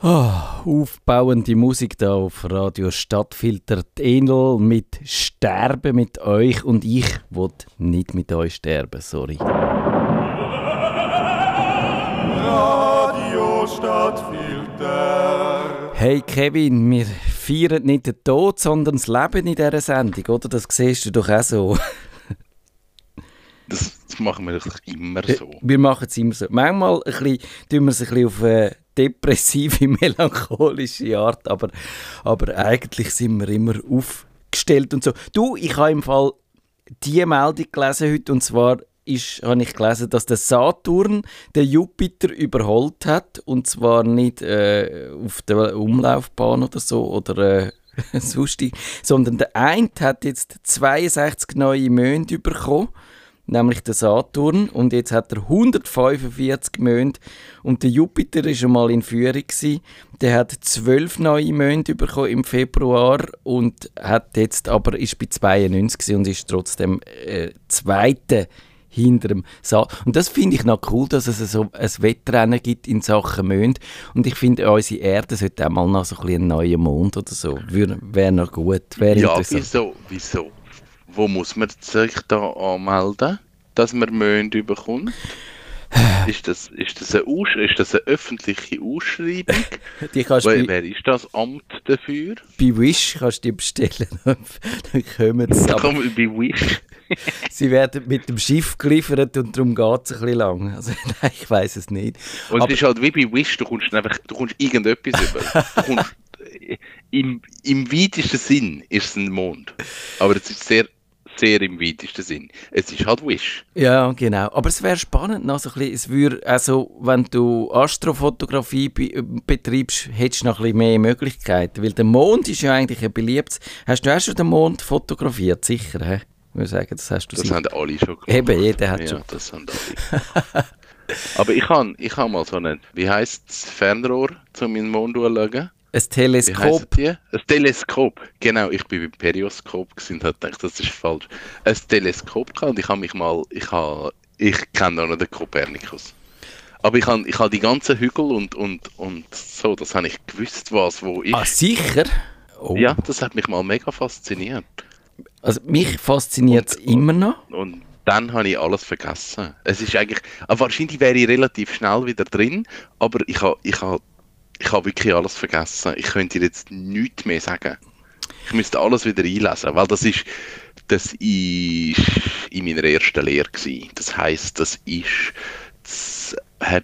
Oh, aufbauende Musik da auf Radio Stadtfilter Enel mit Sterben mit euch und ich will nicht mit euch sterben, sorry. Radio Stadtfilter. Hey Kevin, wir feiern nicht den Tod, sondern das Leben in dieser Sendung, oder? Das siehst du doch auch so. Das, das machen wir immer so. Wir machen es immer so. Manchmal ein bisschen, tun wir es ein bisschen auf... Depressive, melancholische Art, aber, aber eigentlich sind wir immer aufgestellt und so. Du, ich habe im Fall die Meldung gelesen heute und zwar ist, habe ich gelesen, dass der Saturn den Jupiter überholt hat und zwar nicht äh, auf der Umlaufbahn oder so oder äh, sonstig, sondern der eine hat jetzt 62 neue Monde bekommen nämlich der Saturn. Und jetzt hat er 145 Monde. Und der Jupiter war schon mal in Führung. Gewesen. Der hat 12 neue Monde bekommen im Februar und hat jetzt aber ist bei 92 und ist trotzdem äh, Zweite hinter dem Saturn. Und das finde ich noch cool, dass es so ein Wettrennen gibt in Sachen Mond. Und ich finde, unsere Erde sollte auch mal noch so ein, ein neuer Mond oder so. Wäre noch gut. Wär ja, wieso? Wieso? Wo muss man sich da anmelden, dass man Monde bekommt? ist, das, ist, das eine Aus ist das eine öffentliche Ausschreibung? die kannst wer, wer ist das Amt dafür? Bei Wish kannst du die bestellen. Dann kommen sie. Aber bei Wish? sie werden mit dem Schiff geliefert und darum geht es ein bisschen lang. Also, nein, ich weiß es nicht. Und aber, es ist halt wie bei Wish, du kommst einfach, du kommst irgendetwas über. Kommst, im, Im weitesten Sinn ist es ein Mond. Aber es ist sehr sehr im weitesten Sinn. Es ist halt Wish. Ja, genau. Aber es wäre spannend, noch so ein bisschen, es würde, also, wenn du Astrofotografie be betreibst, hättest du noch ein bisschen mehr Möglichkeiten. Weil der Mond ist ja eigentlich ein beliebtes. Hast du auch schon den Mond fotografiert? Sicher, hä? Ich würde sagen, das hast du Das sicher. haben alle schon gemacht. Eben, jeder hat ja, schon. das haben alle. Aber ich habe ich hab mal so ein, wie heisst es, Fernrohr, um in den Mond zu schauen. Ein Teleskop. Ein Teleskop, genau. Ich bin beim Perioskop und habe gedacht, das ist falsch. Ein Teleskop und ich habe mich mal, ich habe, ich kenne noch den Kopernikus. Aber ich habe, ich habe die ganzen Hügel und, und, und so, das habe ich gewusst, was wo ist. Ah, sicher? Oh. Ja, das hat mich mal mega fasziniert. Also mich fasziniert es immer noch. Und dann habe ich alles vergessen. Es ist eigentlich, wahrscheinlich wäre ich relativ schnell wieder drin, aber ich habe, ich habe ich habe wirklich alles vergessen. Ich könnte dir jetzt nichts mehr sagen. Ich müsste alles wieder einlesen, weil das ist, das ist in meiner ersten Lehre gewesen. Das heisst, das ist, das,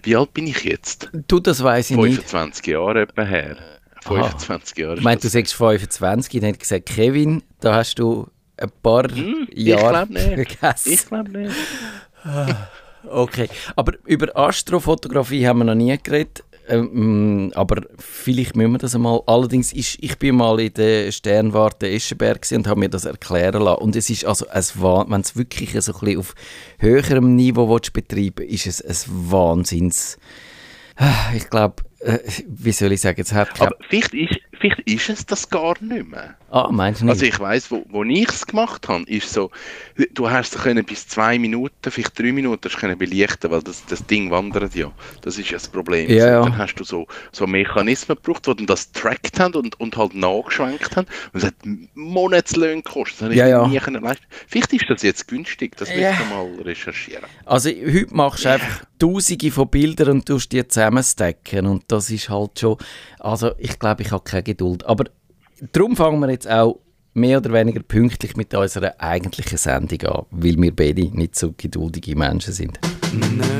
wie alt bin ich jetzt? Du, das weiß ich 25 nicht. 25 Jahre etwa her. 25 Jahre. Ich meine, du sagst 25, dann ich gesagt, Kevin, da hast du ein paar hm, Jahre vergessen. Ich glaube nicht. Okay, aber über Astrofotografie haben wir noch nie geredet. Ähm, aber vielleicht müssen wir das einmal. Allerdings, ist, ich bin mal in der Sternwarte Eschenberg und habe mir das erklären lassen. Und es ist also, wenn es wirklich so ein bisschen auf höherem Niveau betreiben ist es ein Wahnsinns... Ich glaube, äh, wie soll ich sagen, es hat... Aber vielleicht ist, vielleicht ist es das gar nicht mehr. Ah, meinst du nicht? Also ich weiss, wo, wo ich es gemacht habe, ist so, du hast es können bis zwei Minuten, vielleicht drei Minuten können belichten, weil das, das Ding wandert ja. Das ist ja das Problem. Ja, ja. Dann hast du so, so Mechanismen gebraucht, die dann das trackt haben und, und halt nachgeschwenkt haben. Und es hat Monatslöhne gekostet. Das ja, ja. Nie Vielleicht ist das jetzt günstig, das ja. müssen wir mal recherchieren. Also heute machst du einfach tausende von Bildern und tust die zusammenstecken und das ist halt schon, also ich glaube, ich habe keine Geduld. Aber darum fangen wir jetzt auch mehr oder weniger pünktlich mit unserer eigentlichen Sendung an, weil wir beide nicht so geduldige Menschen sind. Nerdfunk.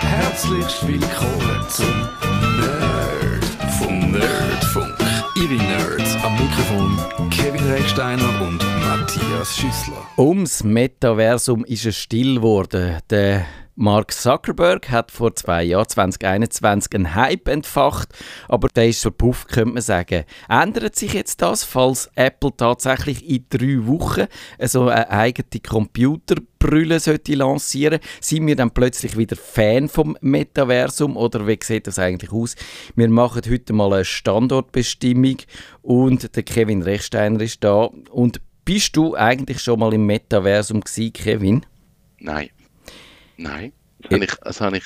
Herzlich willkommen zum Nerdfunk. Nerdfunk. Ihre Nerds am Mikrofon Kevin Recksteiner und Matthias Schüssler. Ums Metaversum ist es still geworden. Der Mark Zuckerberg hat vor zwei Jahren, 2021, einen Hype entfacht, aber der ist verpufft, könnte man sagen. Ändert sich jetzt das, falls Apple tatsächlich in drei Wochen so eine eigene Computerbrille sollte lancieren? Sind wir dann plötzlich wieder Fan vom Metaversum oder wie sieht das eigentlich aus? Wir machen heute mal eine Standortbestimmung und der Kevin Rechsteiner ist da. Und bist du eigentlich schon mal im Metaversum gewesen, Kevin? Nein. Nein, das habe ich, das habe ich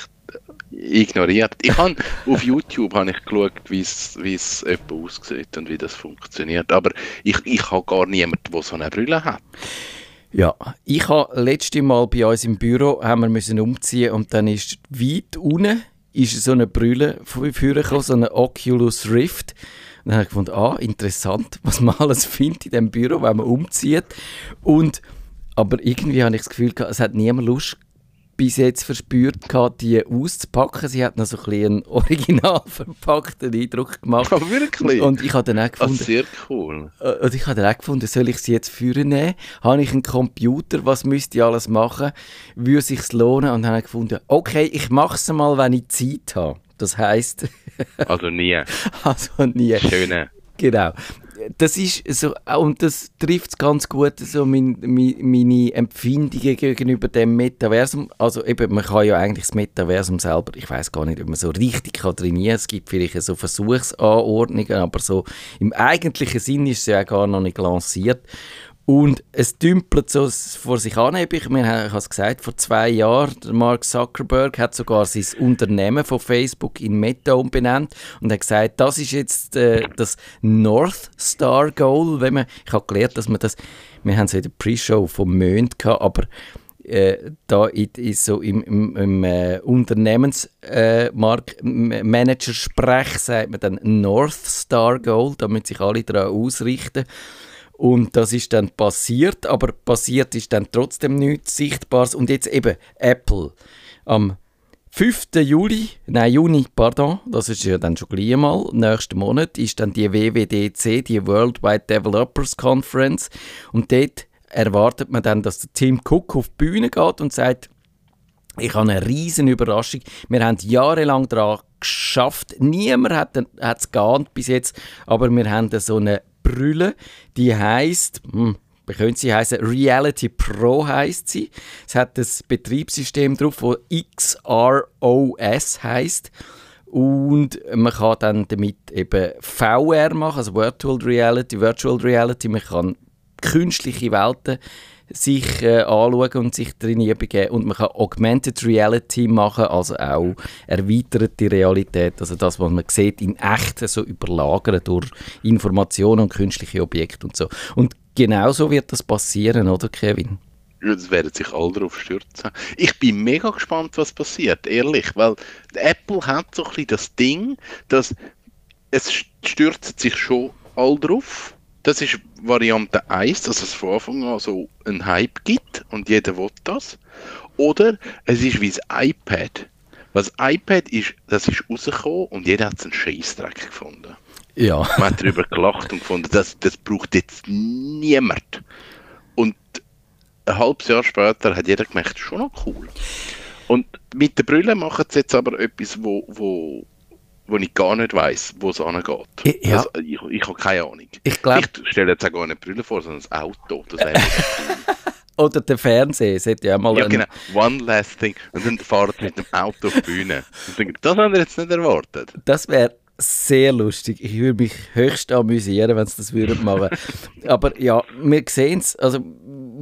ignoriert. Ich habe auf YouTube habe ich geschaut, wie es wie es etwa aussieht und wie das funktioniert. Aber ich, ich habe gar niemanden, der so eine Brille hat. Ja, ich habe letzte Mal bei uns im Büro haben wir müssen umziehen und dann ist weit unten ist so eine Brille vorgekommen, so eine Oculus Rift. Und dann habe ich gefunden, ah, interessant, was man alles findet in diesem Büro, wenn man umzieht. Und, aber irgendwie habe ich das Gefühl, es hat niemand Lust bis jetzt verspürt, gehabt, die auszupacken. Sie hat noch so ein bisschen einen original verpackten Eindruck gemacht. Oh, wirklich? Und ich habe dann auch Ah, gefunden, sehr cool. äh, und ich habe dann auch gefunden, soll ich sie jetzt führen nehmen? Habe ich einen Computer? Was müsste ich alles machen? Würde sich's lohnen? Und dann habe ich gefunden, okay, ich mache es mal, wenn ich Zeit habe. Das heisst, Also nie. also nie. Schöne. Genau. Das ist so, und das trifft ganz gut so mein, mein, meine Empfindungen gegenüber dem Metaversum. Also eben, man kann ja eigentlich das Metaversum selber, ich weiß gar nicht, ob man so richtig kann trainieren. Es gibt vielleicht so Versuchsanordnungen, aber so im eigentlichen Sinn ist es ja gar noch nicht lanciert. Und es dümpelt so vor sich an. Ich, ich habe es gesagt, vor zwei Jahren, Mark Zuckerberg hat sogar sein Unternehmen von Facebook in Meta umbenannt und hat gesagt, das ist jetzt äh, das North Star Goal. Wenn man, ich habe gelernt, dass man das, wir haben es in der Pre-Show vom Mond gehabt, aber äh, da ist so im, im, im äh, Unternehmensmanager-Sprech sagt man dann North Star Goal, damit sich alle daran ausrichten. Und das ist dann passiert, aber passiert ist dann trotzdem nichts Sichtbares. Und jetzt eben Apple. Am 5. Juli, nein, Juni, pardon, das ist ja dann schon gleich mal, nächsten Monat, ist dann die WWDC, die Worldwide Developers Conference. Und dort erwartet man dann, dass der Tim Cook auf die Bühne geht und sagt, ich habe eine riesen Überraschung. Wir haben jahrelang daran geschafft. Niemand hat es geahnt bis jetzt, aber wir haben so eine Brille, die heißt, hm, könnte sie heißen? Reality Pro heißt sie. Es hat das Betriebssystem drauf, das XROS heißt. Und man kann dann damit eben VR machen, also Virtual Reality, Virtual Reality. Man kann künstliche Welten sich äh, anschauen und sich drin begeben. Und man kann Augmented Reality machen, also auch erweiterte Realität, also das, was man sieht, in echt so überlagern durch Informationen und künstliche Objekte und so. Und genau so wird das passieren, oder Kevin? Das werden sich alle darauf stürzen. Ich bin mega gespannt, was passiert, ehrlich, weil Apple hat so ein bisschen das Ding, dass es stürzt sich schon all drauf. Das ist Variante 1, dass es von Anfang an so einen Hype gibt und jeder will das. Oder es ist wie das iPad. Was iPad ist, das ist rausgekommen und jeder hat einen Scheißdreck gefunden. Ja. Man hat darüber gelacht und gefunden, das, das braucht jetzt niemand. Und ein halbes Jahr später hat jeder gemerkt, schon noch cool. Und mit der Brille machen sie jetzt aber etwas, wo, wo, wo ich gar nicht weiß, wo es angeht. Ja. Also, ich, ich habe keine Ahnung. Ich Ich stelle jetzt auch gar nicht Brille vor, sondern das Auto. Das oder der Fernseher, es hat ja mal ja, genau. One last thing. Und dann fahren sie mit dem Auto auf die Bühne. Und denken, das haben wir jetzt nicht erwartet. Das wäre sehr lustig. Ich würde mich höchst amüsieren, wenn sie das würden machen. Aber ja, wir sehen es. Also,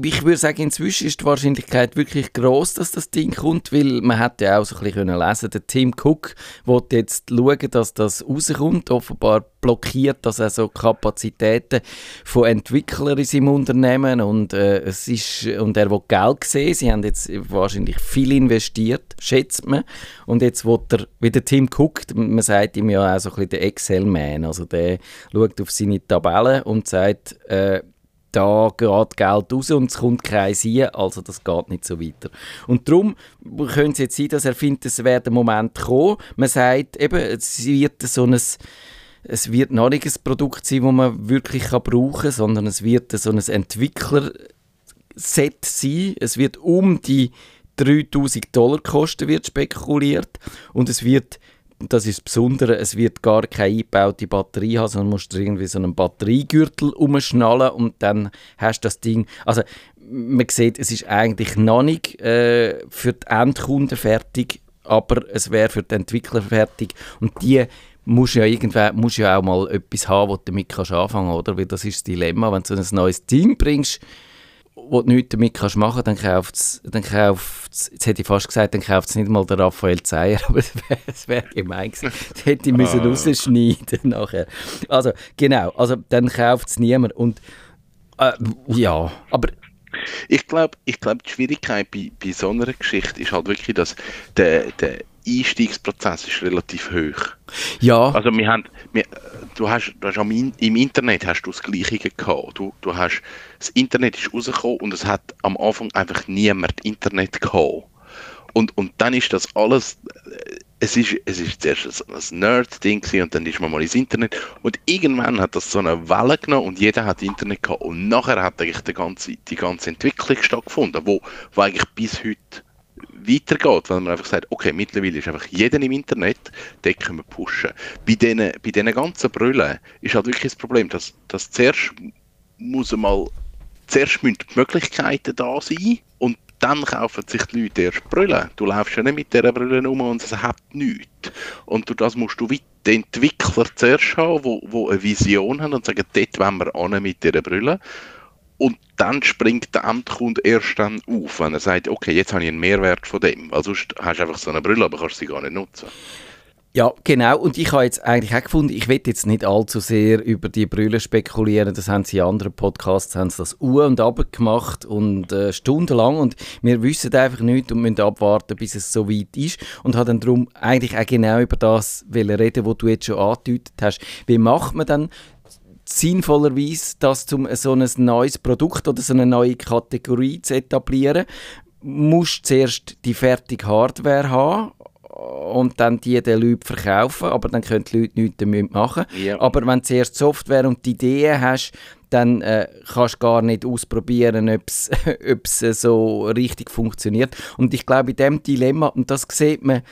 ich würde sagen, inzwischen ist die Wahrscheinlichkeit wirklich groß, dass das Ding kommt, weil man hat ja auch so ein bisschen können lesen, der Tim Cook will jetzt schauen, dass das rauskommt. Offenbar blockiert das also Kapazitäten von Entwicklern in seinem Unternehmen und, äh, es ist, und er will Geld sehen. Sie haben jetzt wahrscheinlich viel investiert, schätzt man. Und jetzt will er, wie der Tim Cook, man sagt ihm ja auch so ein bisschen der Excel-Man, also der schaut auf seine Tabellen und sagt, äh, da geht Geld raus und es kommt kein Sinn, also das geht nicht so weiter. Und darum könnte es jetzt sein, dass er findet, es wäre der Moment kommen. Man sagt eben, es wird so ein es wird noch nicht ein Produkt sein, das man wirklich kann brauchen kann, sondern es wird so ein Entwickler-Set sein. Es wird um die 3000 Dollar kosten, wird spekuliert. Und es wird, das ist das Besondere, es wird gar keine eingebaute Batterie haben, sondern musst du irgendwie so einen Batteriegürtel umschnallen und dann hast du das Ding. Also man sieht, es ist eigentlich noch nicht äh, für die Endkunden fertig, aber es wäre für die Entwickler fertig. Und die musst ja irgendwann musst ja auch mal etwas haben, wo du damit kannst anfangen oder? Weil das ist das Dilemma, wenn du ein neues Ding bringst, wo du nichts damit kannst machen, dann kauft dann kauft es, jetzt hätte ich fast gesagt, dann kauft es nicht mal der Raphael Zeyer, aber es wäre wär gemein gewesen. Das hätte ich müssen Ah. rausschneiden nachher. Also, genau, also dann kauft es niemand und äh, ja, aber Ich glaube, ich glaub, die Schwierigkeit bei, bei so einer Geschichte ist halt wirklich, dass der, der Einstiegsprozess ist relativ hoch. ja, Also wir haben, wir, du hast, du hast am im Internet hast du das Gleiche gehabt. Du, du hast, das Internet ist rausgekommen und es hat am Anfang einfach niemand Internet gehabt. Und, und dann ist das alles, äh, es ist, es ist zuerst ein, Nerd-Ding und dann ist man mal ins Internet und irgendwann hat das so eine Welle genommen und jeder hat Internet gehabt und nachher hat eigentlich die ganze, die ganze Entwicklung stattgefunden, wo, wo eigentlich bis heute weitergeht, weil man einfach sagt, okay, mittlerweile ist einfach jeder im Internet, den können wir pushen. Bei diesen, bei diesen ganzen Brüllen ist halt wirklich das Problem, dass, dass zuerst muss mal, zuerst müssen die Möglichkeiten da sein und dann kaufen sich die Leute erst Brüllen. Du läufst ja nicht mit dieser Brille um und es hat nichts. Und durch das musst du wie die Entwickler zuerst haben, wo, wo eine Vision haben und sagen, dort wollen wir an mit dieser Brille. Und dann springt der Endkunde erst dann auf, wenn er sagt, okay, jetzt habe ich einen Mehrwert von dem. Weil sonst hast du einfach so eine Brille, aber kannst sie gar nicht nutzen. Ja, genau. Und ich habe jetzt eigentlich auch gefunden, ich will jetzt nicht allzu sehr über die Brille spekulieren. Das haben sie in anderen Podcasts haben sie das u und ab gemacht und äh, stundenlang. Und wir wissen einfach nicht und müssen abwarten, bis es so weit ist. Und habe dann darum eigentlich auch genau über das reden, was du jetzt schon angedeutet hast. Wie macht man dann sinnvollerweise das zum so ein neues Produkt oder so eine neue Kategorie zu etablieren? Musst zuerst die fertige Hardware haben und dann die den Leuten verkaufen, aber dann können die Leute nichts damit machen. Ja. Aber wenn du zuerst Software und die Ideen hast, dann äh, kannst du gar nicht ausprobieren, ob es äh, so richtig funktioniert. Und ich glaube, in dem Dilemma, und das sieht man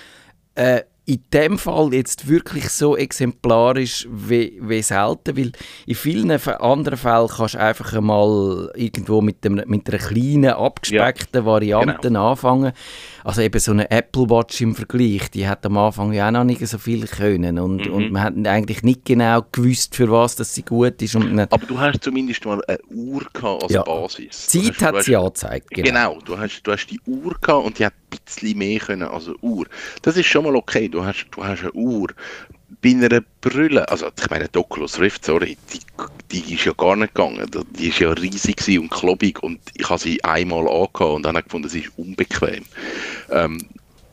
äh, in dem Fall jetzt wirklich so exemplarisch wie, wie selten, weil in vielen anderen Fällen kannst du einfach einmal irgendwo mit, dem, mit einer kleinen, abgespeckten Variante anfangen. Also eben so eine Apple Watch im Vergleich, die hat am Anfang ja auch noch nicht so viel können und, Mhm. und man hat eigentlich nicht genau gewusst, für was das sie gut ist. Und Aber du hast zumindest mal eine Uhr gehabt als Ja. Basis. Du Zeit hast- hat hast- sie angezeigt. Genau, du, hast, du hast die Uhr gehabt und die hat ein bisschen mehr können als eine Uhr. Das ist schon mal okay, du hast, du hast eine Uhr. Bei einer Brille, also ich meine, die Oculus Rift, sorry, die, die ist ja gar nicht gegangen. Die ist ja riesig und klobig und ich habe sie einmal angehabt und dann habe ich gefunden, sie ist unbequem. Ähm,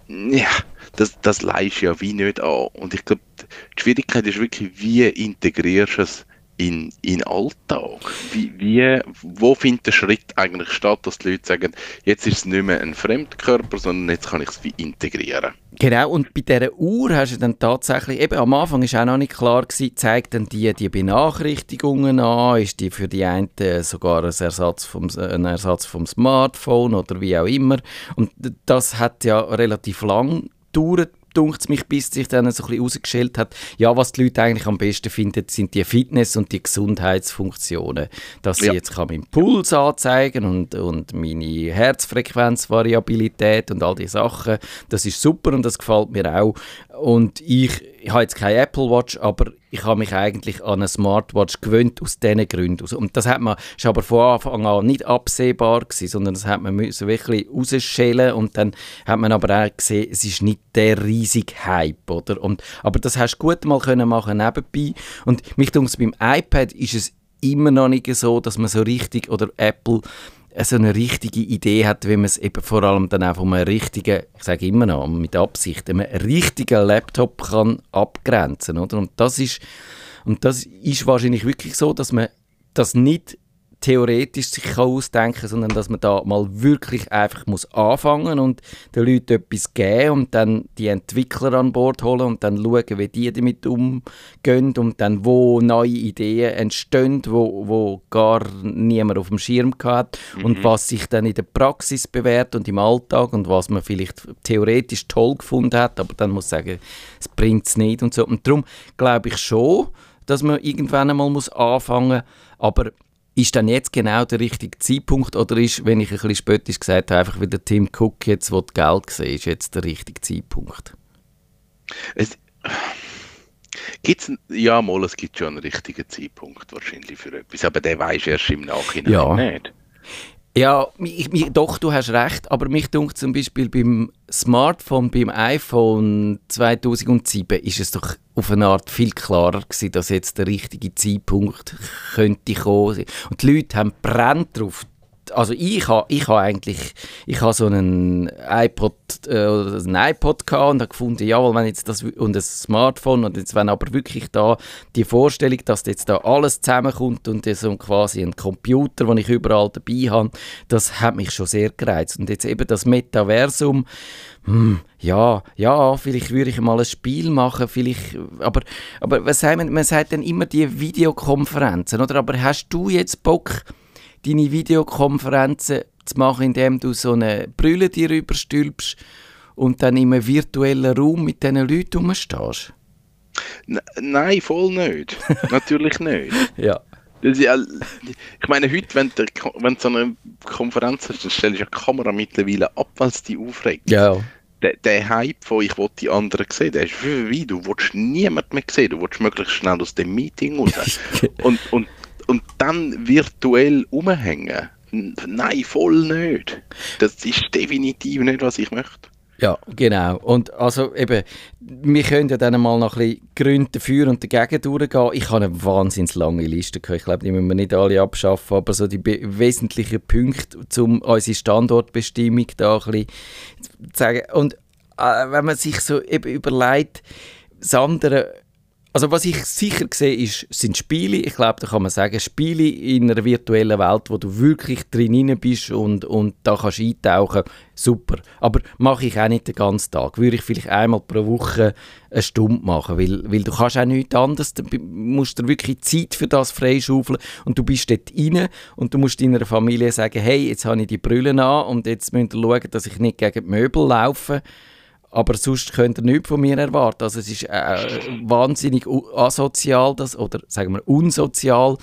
ja, das, das leist ja wie nicht an. Und ich glaube, die Schwierigkeit ist wirklich, wie integrierst du es in, in Alltag? Wie, wie, wo findet der Schritt eigentlich statt, dass die Leute sagen, jetzt ist es nicht mehr ein Fremdkörper, sondern jetzt kann ich es wie integrieren? Genau, und bei dieser Uhr hast du dann tatsächlich, eben am Anfang ist auch noch nicht klar gewesen, zeigt dann die die Benachrichtigungen an, ist die für die einen sogar ein Ersatz vom, ein Ersatz vom Smartphone oder wie auch immer. Und das hat ja relativ lang gedauert, dunkt mich, bis sich dann so ein bisschen herausgestellt hat, ja, was die Leute eigentlich am besten finden, sind die Fitness- und die Gesundheitsfunktionen. Dass sie Ja. jetzt kann meinen Puls anzeigen und, und meine Herzfrequenzvariabilität und all die Sachen. Das ist super und das gefällt mir auch. Und ich, ich habe jetzt keine Apple Watch, aber ich habe mich eigentlich an eine Smartwatch gewöhnt aus diesen Gründen. Und das hat man, ist aber von Anfang an nicht absehbar gewesen, sondern das hat man müssen wirklich rausschälen und dann hat man aber auch gesehen, es ist nicht der riesige Hype, oder? Und, aber das hast du gut mal können machen nebenbei. Und mich denke, beim iPad ist es immer noch nicht so, dass man so richtig, oder Apple, so eine richtige Idee hat, wie man es eben vor allem dann auch von einem richtigen, ich sage immer noch mit Absicht, einem richtigen Laptop kann abgrenzen, oder? Und das ist, und das ist wahrscheinlich wirklich so, dass man das nicht theoretisch sich kann ausdenken sondern dass man da mal wirklich einfach muss anfangen und den Leuten etwas geben und dann die Entwickler an Bord holen und dann schauen, wie die damit umgehen und dann wo neue Ideen entstehen, wo, wo gar niemand auf dem Schirm hat und was sich dann in der Praxis bewährt und im Alltag und was man vielleicht theoretisch toll gefunden hat, aber dann muss sagen, es bringt es nicht und so. Und darum glaube ich schon, dass man irgendwann einmal muss anfangen aber ist dann jetzt genau der richtige Zeitpunkt oder ist, wenn ich ein bisschen spöttisch gesagt habe, einfach wieder Tim Cook jetzt, wo das Geld gesehen ist, jetzt der richtige Zeitpunkt? Es, gibt's, ja, mal, es gibt schon einen richtigen Zeitpunkt wahrscheinlich für etwas, aber der weiß erst im Nachhinein Ja. nicht. Ja, mich, mich, doch, du hast recht, aber mich dunkt zum Beispiel beim Smartphone, beim iPhone 2007 ist es doch auf eine Art viel klarer gewesen, dass jetzt der richtige Zeitpunkt könnte kommen. Und die Leute haben brennt drauf, also ich habe ich ha eigentlich ich ha so einen iPod äh, ein iPod gehabt und habe gefunden, ja, wenn jetzt das und ein Smartphone und jetzt wenn aber wirklich da die Vorstellung, dass jetzt da alles zusammenkommt und so quasi ein Computer, den ich überall dabei habe, das hat mich schon sehr gereizt und jetzt eben das Metaversum hm, ja, ja, vielleicht würde ich mal ein Spiel machen, vielleicht, aber, aber was sagen wir, man sagt dann immer die Videokonferenzen, oder? Aber hast du jetzt Bock, deine Videokonferenzen zu machen, indem du so eine Brille dir überstülpst und dann in einem virtuellen Raum mit diesen Leuten rumstehst? nein, voll nicht. Natürlich nicht. Ja. Ja, ich meine, heute, wenn du, wenn du so eine Konferenz hast, dann stellst du die Kamera mittlerweile ab, weil es dich aufregt. Ja. Der, der Hype von «Ich will die anderen sehen», der ist wie, du willst niemand mehr sehen, du willst möglichst schnell aus dem Meeting raus. und, und und dann virtuell umhängen. Nein, voll nicht. Das ist definitiv nicht, was ich möchte. Ja, genau. Und also eben, wir können ja dann mal noch ein bisschen Gründe dafür und dagegen durchgehen. Ich habe eine wahnsinnig lange Liste gehabt. Ich glaube, die müssen wir nicht alle abschaffen, aber so die wesentlichen Punkte, um unsere Standortbestimmung da ein bisschen zu sagen. Und äh, wenn man sich so eben überlegt, das andere also was ich sicher sehe, ist, sind Spiele. Ich glaube, da kann man sagen, Spiele in einer virtuellen Welt, wo du wirklich drin bist und, und da kannst eintauchen, super. Aber mache ich auch nicht den ganzen Tag. Würde ich vielleicht einmal pro Woche eine Stunde machen, weil, weil du kannst auch nichts anderes. Du musst dir wirklich Zeit für das freischaufeln und du bist dort rein und du musst deiner Familie sagen, hey, jetzt habe ich die Brille an und jetzt müsst ihr schauen, dass ich nicht gegen die Möbel laufe aber sonst könnt ihr nichts von mir erwarten. Also es ist äh, wahnsinnig asozial das, oder sagen wir unsozial.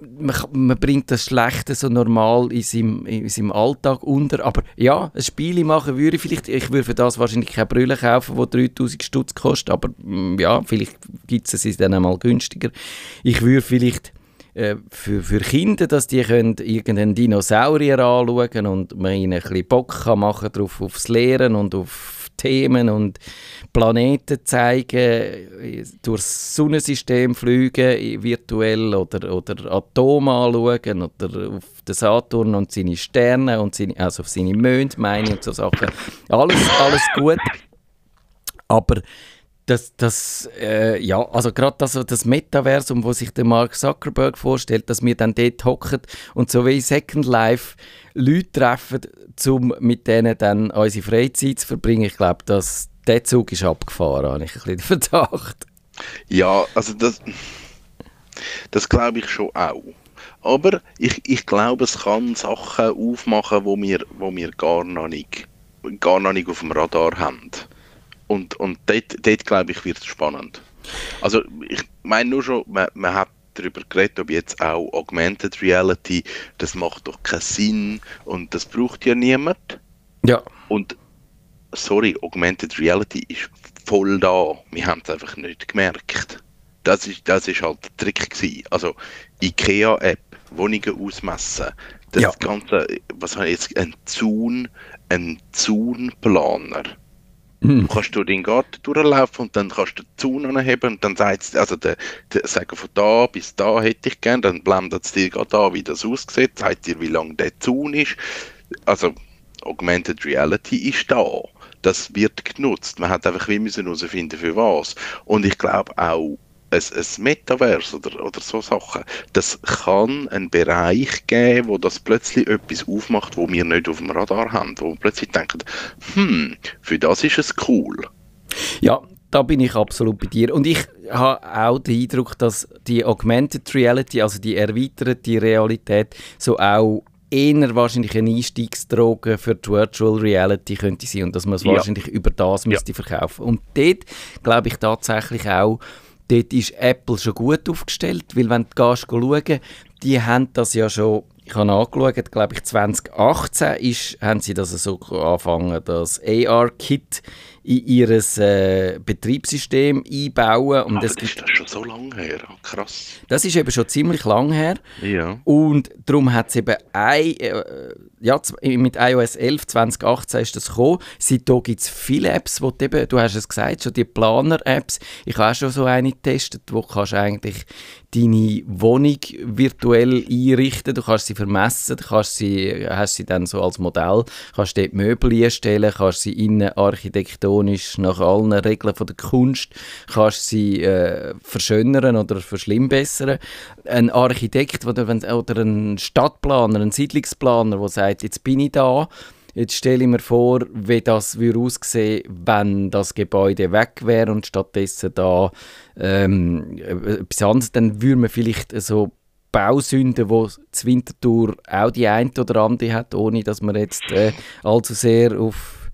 Man, man, bringt das Schlechte so normal in seinem, in seinem Alltag unter. Aber ja, ein Spiel machen würde ich vielleicht. Ich würde für das wahrscheinlich keine Brille kaufen, die 3000 Stutz kostet. Aber mm, ja, vielleicht gibt es es dann einmal günstiger. Ich würde vielleicht äh, für, für Kinder, dass die können irgendeinen Dinosaurier anschauen und man ihnen ein bisschen Bock kann machen drauf aufs Lehren und auf Themen und Planeten zeigen, durchs Sonnensystem fliegen, virtuell oder, oder Atome anschauen oder auf den Saturn und seine Sterne und seine, also auf seine Monde meine und so Sachen. Alles, alles gut. Aber das, das äh, ja, also gerade das, das Metaversum, wo sich der Mark Zuckerberg vorstellt, dass wir dann dort hocken und so wie Second Life Leute treffen, um mit denen dann unsere Freizeit zu verbringen. Ich glaube, dass der Zug ist abgefahren, habe ich ein bisschen den Verdacht. Ja, also das, das glaube ich schon auch. Aber ich, ich glaube, es kann Sachen aufmachen, wo wir, wo wir gar, noch nicht, gar noch nicht auf dem Radar haben. Und, und dort, dort glaube ich, wird es spannend. Also ich meine nur schon, man, man hat darüber geredet, ob jetzt auch Augmented Reality, das macht doch keinen Sinn und das braucht ja niemand. Ja. Und sorry, Augmented Reality ist voll da. Wir haben es einfach nicht gemerkt. Das ist, das ist halt der Trick gewesen. Also IKEA-App, Wohnungen ausmessen, das ja. Ganze, was habe ich jetzt, ein Zaun, ein Zaunplaner Mhm. Du kannst durch den Garten durchlaufen und dann kannst du den Zaun anheben und dann sagt also der, der sagen von da bis da hätte ich gern, dann blendet es dir gerade an, wie das aussieht, sagt dir, wie lang der Zaun ist. Also Augmented Reality ist da. Das wird genutzt. Man hat einfach wie müssen herausfinden, für was. Und ich glaube auch, ein, ein Metaverse oder, oder so Sachen, das kann einen Bereich geben, wo das plötzlich etwas aufmacht, wo wir nicht auf dem Radar haben, wo wir plötzlich denken, hm, für das ist es cool. Ja, da bin ich absolut bei dir. Und ich habe auch den Eindruck, dass die Augmented Reality, also die erweiterte Realität, so auch eher wahrscheinlich eine Einstiegsdroge für die Virtual Reality könnte sein und dass man es ja. wahrscheinlich über das ja. müsste verkaufen. Und dort glaube ich tatsächlich auch, dort ist Apple schon gut aufgestellt, weil wenn du gehst, schauen, die haben das ja schon, ich habe angeschaut, glaube ich 2018 ist, haben sie das so angefangen, das AR-Kit in ihr äh, Betriebssystem einbauen. Und Aber das ist das schon so lange her. Ah, Krass. das ist eben schon ziemlich lang her. Ja. Und darum hat es eben ein, äh, ja, mit iOS 11 2018 ist das gekommen. Seitdem gibt es viele Apps, wo du eben, du hast es gesagt, schon die Planer-Apps. Ich habe auch schon so eine getestet, wo du kannst eigentlich deine Wohnung virtuell einrichten, du kannst sie vermessen, du kannst sie, hast sie dann so als Modell, kannst dort Möbel einstellen, kannst sie innen architektonisch nach allen Regeln von der Kunst, kannst sie äh, verschönern oder verschlimmbessern. Ein Architekt oder, oder ein Stadtplaner, ein Siedlungsplaner, der sagt, jetzt bin ich da, Jetzt stelle ich mir vor, wie das würde aussehen, wenn das Gebäude weg wäre und stattdessen da ähm, etwas anderes, dann würde man vielleicht so Bausünden, wo Winterthur auch die ein oder andere hat, ohne dass man jetzt äh, allzu sehr auf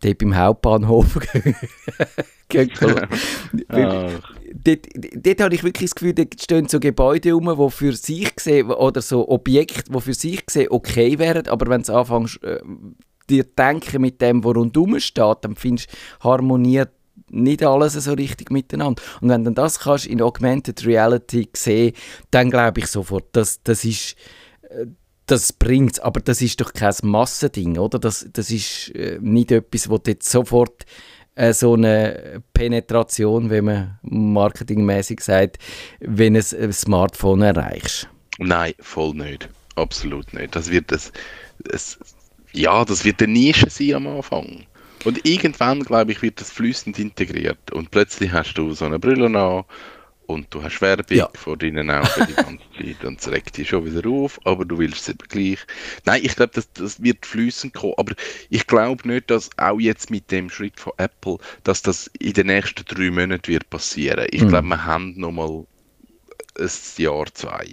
dort beim Hauptbahnhof. Ah, dort, dort habe ich wirklich das Gefühl, dort stehen so Gebäude rum, die für sich gesehen, oder so Objekte, die für sich gesehen okay wären, aber wenn du anfängst, äh, dir denken mit dem, was rundherum steht, dann findest du, harmoniert nicht alles so richtig miteinander. Und wenn du das kannst in Augmented Reality sehen, dann glaube ich sofort, dass das ist äh, das bringt aber das ist doch kein Massending, oder? Das, das ist äh, nicht etwas, wo jetzt sofort äh, so eine Penetration, wenn man marketingmäßig sagt, wenn es ein Smartphone erreichst. Nein, voll nicht. Absolut nicht. Das wird das, es, ja, das wird eine Nische sein am Anfang. Und irgendwann, glaube ich, wird das flüssend integriert. Und plötzlich hast du so eine Brille an und du hast Werbung Ja. vor deinen Augen die ganze Zeit und es regt dich schon wieder auf, aber du willst es eben gleich. Nein, ich glaube, das, das wird flüssend kommen, aber ich glaube nicht, dass auch jetzt mit dem Schritt von Apple, dass das in den nächsten drei Monaten wird passieren. Ich Mhm. glaube, wir haben noch mal ein Jahr, zwei.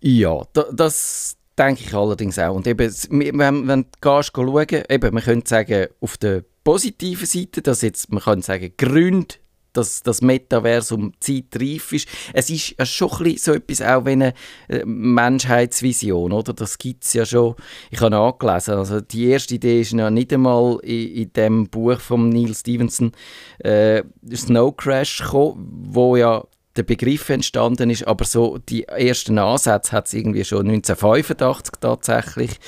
Ja, da, das denke ich allerdings auch. Und eben, wenn, wenn du gehst, schauen, eben, man könnte sagen, auf der positiven Seite, dass jetzt, man könnte sagen, Gründe, dass das Metaversum zeitreif ist. Es ist ja schon so etwas auch wie eine äh, Menschheitsvision, oder? Das gibt es ja schon. Ich habe nachgelesen, also die erste Idee ist ja nicht einmal in, in dem Buch von Neil Stevenson äh, Snow Crash gekommen, wo ja der Begriff entstanden ist, aber so die ersten Ansätze hat es irgendwie schon 1985 tatsächlich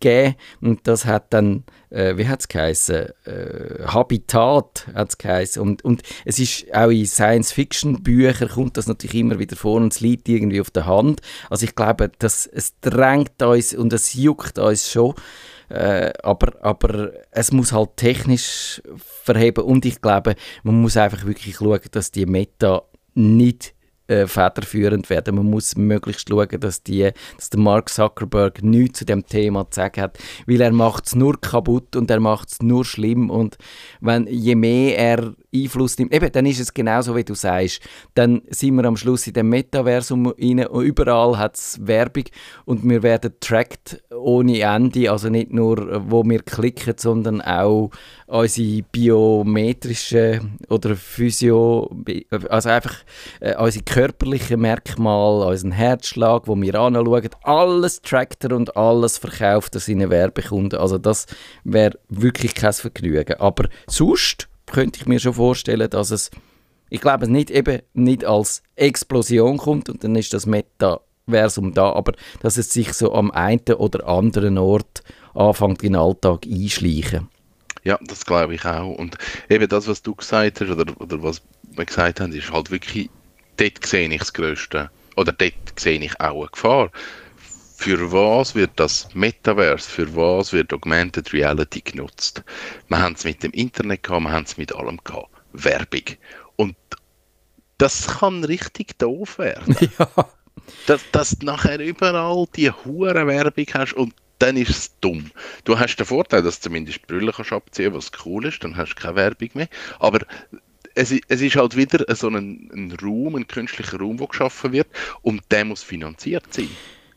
gegeben und das hat dann, äh, wie hat es geheißen, äh, Habitat hat es geheißen und, und es ist auch in Science-Fiction-Büchern kommt das natürlich immer wieder vor und es liegt irgendwie auf der Hand. Also ich glaube, dass es drängt uns und es juckt uns schon, äh, aber, aber es muss halt technisch verheben. Und ich glaube, man muss einfach wirklich schauen, dass die Meta nicht äh, federführend werden. Man muss möglichst schauen, dass, die, dass der Mark Zuckerberg nichts zu dem Thema zu sagen hat, weil er macht es nur kaputt und er macht es nur schlimm und wenn, je mehr er Einfluss nimmt, eben, dann ist es genauso, wie du sagst, dann sind wir am Schluss in dem Metaversum rein und überall hat es Werbung und wir werden tracked ohne Ende, also nicht nur, wo wir klicken, sondern auch unsere biometrischen oder Physio, also einfach äh, unsere körperlichen Merkmale, unseren Herzschlag, wo wir anschauen, alles trackt er und alles verkauft er seinen Werbekunden. Also das wäre wirklich kein Vergnügen. Aber sonst könnte ich mir schon vorstellen, dass es, ich glaube, nicht eben nicht als Explosion kommt und dann ist das Metaversum da, aber dass es sich so am einen oder anderen Ort anfängt in den Alltag einschleichen. Ja, das glaube ich auch. Und eben das, was du gesagt hast, oder, oder was wir gesagt haben, ist halt wirklich, dort sehe ich das Größte. Oder dort sehe ich auch eine Gefahr. Für was wird das Metaverse, für was wird Augmented Reality genutzt? Wir haben es mit dem Internet gehabt, wir haben es mit allem gehabt. Werbung. Und das kann richtig doof werden. ja. dass, dass du nachher überall die hure Werbung hast und dann ist es dumm. Du hast den Vorteil, dass du zumindest Brille kannst abziehen was cool ist, dann hast du keine Werbung mehr. Aber es, es ist halt wieder so ein, ein Raum, ein künstlicher Raum, der geschaffen wird und der muss finanziert sein.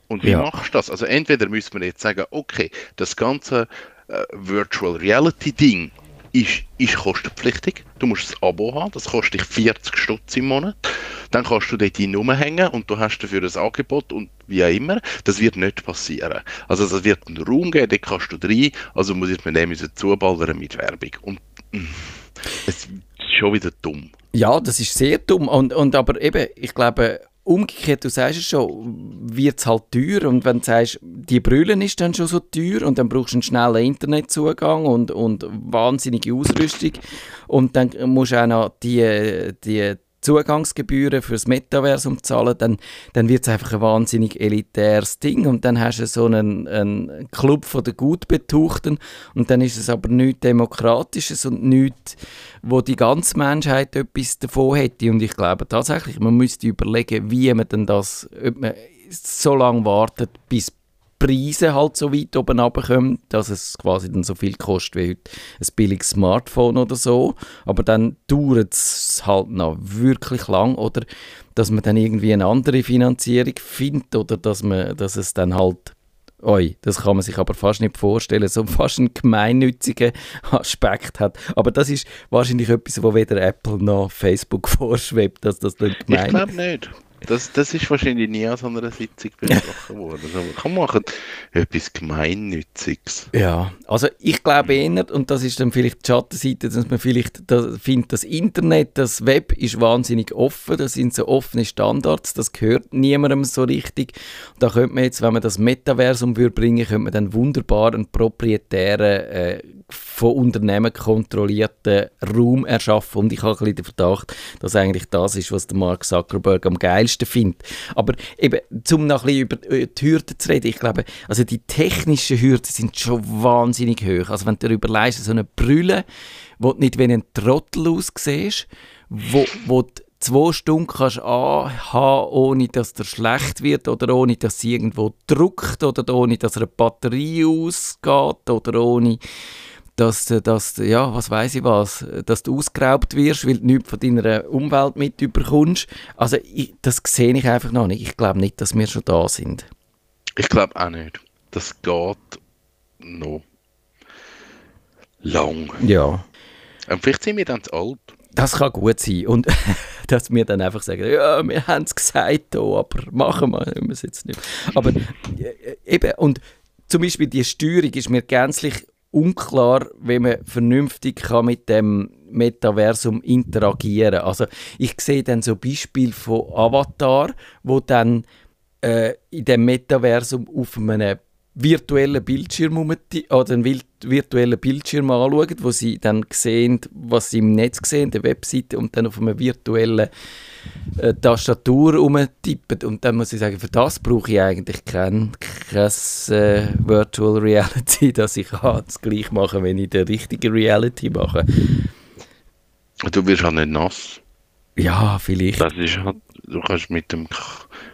Und wie Ja. machst du das? Also entweder müssen wir jetzt sagen, okay, das ganze äh, Virtual Reality Ding ist, ist kostenpflichtig. Du musst ein Abo haben, das kostet dich 40 Stutz im Monat. Dann kannst du dort Nummer hängen und du hast dafür ein Angebot und wie auch immer. Das wird nicht passieren. Also das wird einen Raum geben, dort kannst du rein, also muss ich mir dem zuballern mit Werbung. Und mm, es ist schon wieder dumm. Ja, das ist sehr dumm. Und, und aber eben, ich glaube, umgekehrt, du sagst es schon, wird es halt teuer. Und wenn du sagst, die Brüllen ist dann schon so teuer und dann brauchst du einen schnellen Internetzugang und, und wahnsinnige Ausrüstung. Und dann musst du auch noch die, die Zugangsgebühren fürs Metaversum zahlen, dann, dann wird es einfach ein wahnsinnig elitäres Ding. Und dann hast du so einen, einen Club von den Gutbetuchten. Und dann ist es aber nichts Demokratisches und nichts, wo die ganze Menschheit etwas davon hätte. Und ich glaube tatsächlich, man müsste überlegen, wie man denn das, ob man so lange wartet, bis Preise halt so weit oben runterkommen, dass es quasi dann so viel kostet wie heute ein billiges Smartphone oder so. Aber dann dauert es halt noch wirklich lang oder dass man dann irgendwie eine andere Finanzierung findet oder dass, man, dass es dann halt Oi, das kann man sich aber fast nicht vorstellen, so fast einen gemeinnützigen Aspekt hat. Aber das ist wahrscheinlich etwas, wo weder Apple noch Facebook vorschwebt, dass das dann gemein... Ich glaube nicht. Das, das ist wahrscheinlich nie an so einer Sitzung besprochen worden. Also man kann machen etwas Gemeinnütziges. Ja, also ich glaube eher, und das ist dann vielleicht die Schattenseite, dass man vielleicht das, findet, das Internet, das Web ist wahnsinnig offen, das sind so offene Standards, das gehört niemandem so richtig. Da könnte man jetzt, wenn man das Metaversum würde bringen, könnte man dann wunderbar einen proprietären äh, von Unternehmen kontrollierten Raum erschaffen. Und ich habe ein bisschen den Verdacht, dass eigentlich das ist, was der Mark Zuckerberg am geilsten findet. Aber eben, um noch ein bisschen über die Hürden zu reden, ich glaube, also die technischen Hürden sind schon wahnsinnig hoch. Also wenn du dir überlegst, so eine Brille, wo du nicht wie ein Trottel aussiehst, wo, wo du zwei Stunden kannst anhaben, ohne dass der schlecht wird oder ohne dass sie irgendwo druckt oder ohne dass eine Batterie ausgeht oder ohne dass, dass ja, was weiß ich was, dass du ausgeraubt wirst, weil du nichts von deiner Umwelt mit überkommst. Also ich, das sehe ich einfach noch nicht. Ich glaube nicht, dass wir schon da sind. Ich glaube auch nicht. Das geht noch lang. Ja. Und vielleicht sind wir dann zu alt. Das kann gut sein. Und dass wir dann einfach sagen, ja, wir haben es gesagt, aber machen wir es jetzt nicht. Aber äh, eben, und zum Beispiel die Steuerung ist mir gänzlich unklar, wie man vernünftig kann mit dem Metaversum interagieren. Also ich sehe dann so Beispiel von Avatar, wo dann äh, in dem Metaversum auf einem virtuellen Bildschirm oder einen virtuellen Bildschirm anschauen, wo sie dann sehen, was sie im Netz sehen, der Webseite und dann auf einer virtuellen äh, Tastatur rumtippen. Und dann muss ich sagen, für das brauche ich eigentlich kein, kein äh, Virtual Reality, dass ich das gleich machen wenn ich die richtige Reality mache. Du wirst auch nicht nass. Ja, vielleicht. Das ist halt, du kannst mit dem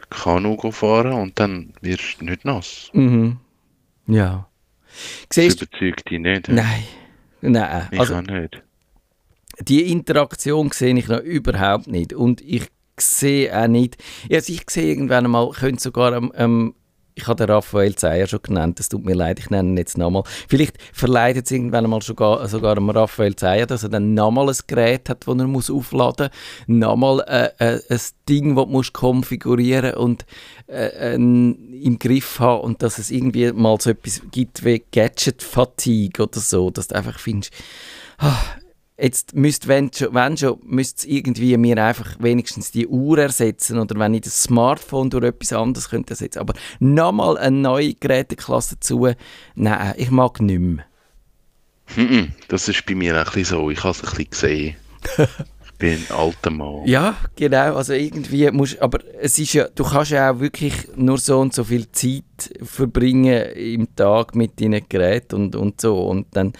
Kanu fahren und dann wirst du nicht nass. Mhm. Ja. Siehst, das überzeugt dich nicht. Nein. Nein. Ich also, nicht. Die Interaktion sehe ich noch überhaupt nicht. Und ich sehe auch nicht, also ich sehe irgendwann einmal, könnte sogar am, am ich habe den Raphael Zeyer schon genannt, es tut mir leid, ich nenne ihn jetzt nochmal. Vielleicht verleitet es irgendwann einmal sogar, sogar Raphael Zeyer, dass er dann nochmal ein Gerät hat, das er muss aufladen muss, nochmal äh, äh, ein Ding, das du konfigurieren und äh, im Griff haben und dass es irgendwie mal so etwas gibt wie Gadget-Fatigue oder so, dass du einfach findest, ah, Jetzt müsst, wenn schon, wenn schon müsste es irgendwie mir einfach wenigstens die Uhr ersetzen oder wenn ich das Smartphone durch etwas anderes könnte ersetzen. Aber nochmal eine neue Geräteklasse dazu, nein, ich mag nicht mehr. Das ist bei mir auch ein bisschen so. Ich habe es ein bisschen gesehen. ich bin ein alter Mann. Ja, genau. Also irgendwie musst, aber es ist ja, du kannst ja auch wirklich nur so und so viel Zeit verbringen im Tag mit deinen Geräten und, und so. Und dann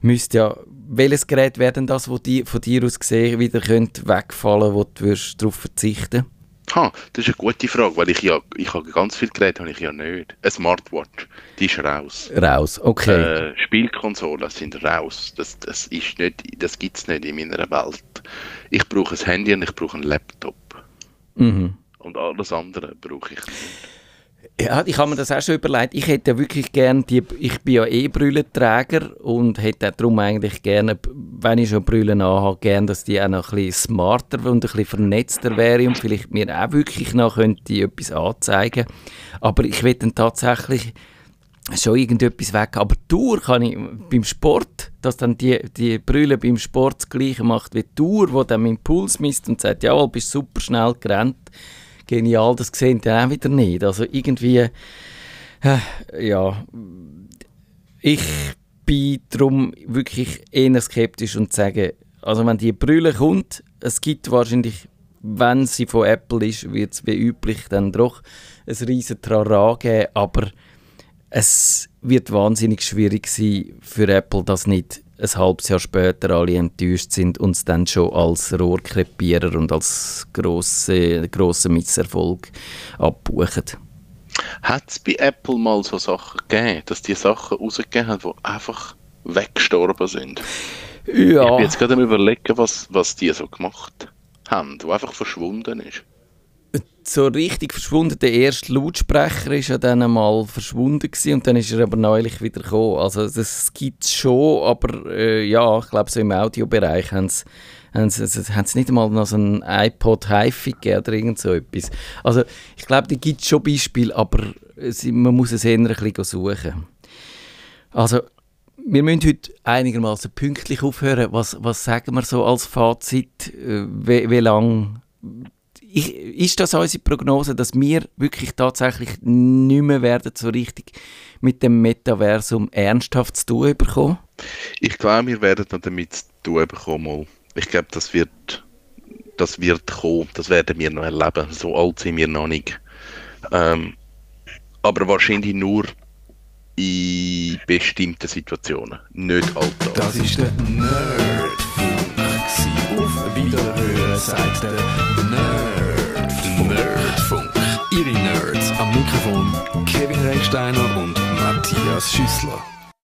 müsste ja welches Gerät wäre denn das, wo die, von dir aus gesehen wieder könnte wegfallen wo du darauf verzichten Ha, das ist eine gute Frage, weil ich ja, ich habe ganz viele Geräte habe ich ja nicht. Eine Smartwatch, die ist raus. Raus, okay. Äh, Spielkonsolen sind raus. Das, das ist nicht, das gibt es nicht in meiner Welt. Ich brauche ein Handy und ich brauche einen Laptop. Mhm. Und alles andere brauche ich nicht. Ja, ich habe mir das auch schon überlegt. Ich hätte ja wirklich gerne die, ich bin ja eh Brillenträger und hätte darum eigentlich gerne, wenn ich schon Brillen anhabe, gerne, dass die auch noch ein bisschen smarter und ein bisschen vernetzter wäre und vielleicht mir auch wirklich noch könnte etwas anzeigen. Aber ich will dann tatsächlich schon irgendetwas weg. Aber Tour kann ich beim Sport, dass dann die, die Brille beim Sport das Gleiche macht wie Tour, wo dann meinen Puls misst und sagt, ja, bist super schnell gerannt. Genial, das sehen die auch wieder nicht. Also irgendwie, äh, ja, ich bin darum wirklich eher skeptisch und sage, also wenn die Brille kommt, es gibt wahrscheinlich, wenn sie von Apple ist, wird es wie üblich dann doch ein riesen Trara geben, aber es wird wahnsinnig schwierig sein für Apple, dass nicht ein halbes Jahr später alle enttäuscht sind und es dann schon als Rohrkrepierer und als grossen grosse Misserfolg abbuchen. Hat es bei Apple mal so Sachen gegeben, dass die Sachen rausgegeben haben, die einfach weggestorben sind? Ja. Ich bin jetzt gerade am überlegen, was, was die so gemacht haben, wo einfach verschwunden ist so richtig verschwunden. Der erste Lautsprecher ist ja dann einmal verschwunden gewesen, und dann ist er aber neulich wieder gekommen. Also das gibt es schon, aber äh, ja, ich glaube so im Audiobereich haben sie sie nicht einmal noch so ein iPod HiFi gegeben oder irgend so etwas. Also ich glaube, da gibt es schon Beispiele, aber man muss es eher ein bisschen suchen. Also wir müssen heute einigermaßen pünktlich aufhören. Was, was sagen wir so als Fazit? Äh, wie, wie lange ich, ist das unsere Prognose, dass wir wirklich tatsächlich nicht mehr werden so richtig mit dem Metaversum ernsthaft zu tun bekommen? Ich glaube, wir werden noch damit zu tun bekommen. Ich glaube, das wird, das wird kommen. Das werden wir noch erleben. So alt sind wir noch nicht. Ähm, aber wahrscheinlich nur in bestimmten Situationen, nicht alltag. Das ist der Nerdfunk. Wiederhören sagt der Nerd. Nerdfunk. Ihre Nerds am Mikrofon Kevin Recksteiner und Matthias Schüssler.